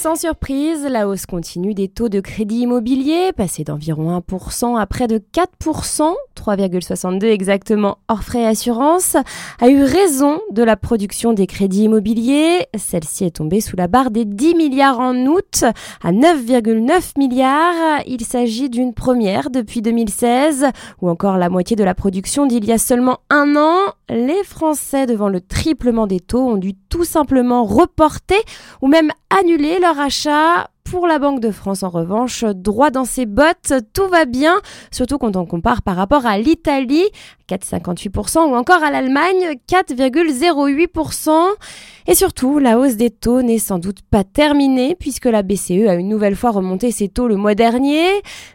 Sans surprise, la hausse continue des taux de crédit immobilier, passés d'environ 1% à près de 4%, 3,62 exactement hors frais assurance, a eu raison de la production des crédits immobiliers. Celle-ci est tombée sous la barre des 10 milliards en août à 9,9 milliards. Il s'agit d'une première depuis 2016 ou encore la moitié de la production d'il y a seulement un an. Les Français, devant le triplement des taux, ont dû tout simplement reporter ou même annuler leur achat pour la Banque de France, en revanche, droit dans ses bottes, tout va bien, surtout quand on compare par rapport à l'Italie, 4,58%, ou encore à l'Allemagne, 4,08%. Et surtout, la hausse des taux n'est sans doute pas terminée, puisque la BCE a une nouvelle fois remonté ses taux le mois dernier.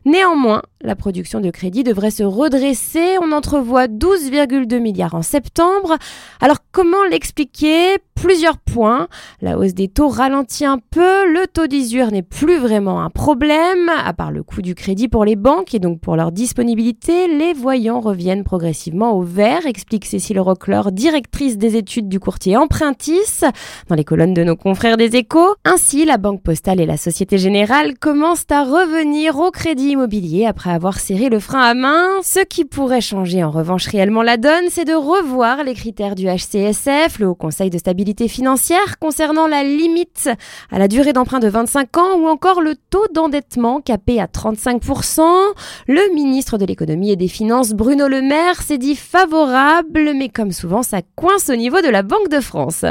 Néanmoins, la production de crédit devrait se redresser. On entrevoit 12,2 milliards en septembre. Alors comment l'expliquer? Plusieurs points. La hausse des taux ralentit un peu. Le taux d'usure n'est plus vraiment un problème. À part le coût du crédit pour les banques et donc pour leur disponibilité, les voyants reviennent progressivement au vert, explique Cécile Rockler, directrice des études du courtier Empruntis, dans les colonnes de nos confrères des échos. Ainsi, la Banque Postale et la Société Générale commencent à revenir au crédit immobilier après avoir serré le frein à main. Ce qui pourrait changer en revanche réellement la donne, c'est de revoir les critères du HCSF, le Haut Conseil de stabilité financière, concernant la limite à la durée d'emprunt de 25 ans ou encore le taux d'endettement capé à 35%. Le ministre de l'économie et des finances, Bruno Le Maire, s'est dit favorable, mais comme souvent, ça coince au niveau de la Banque de France.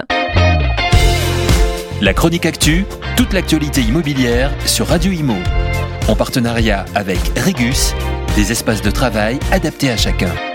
La chronique actu, toute l'actualité immobilière sur Radio Imo en partenariat avec Regus, des espaces de travail adaptés à chacun.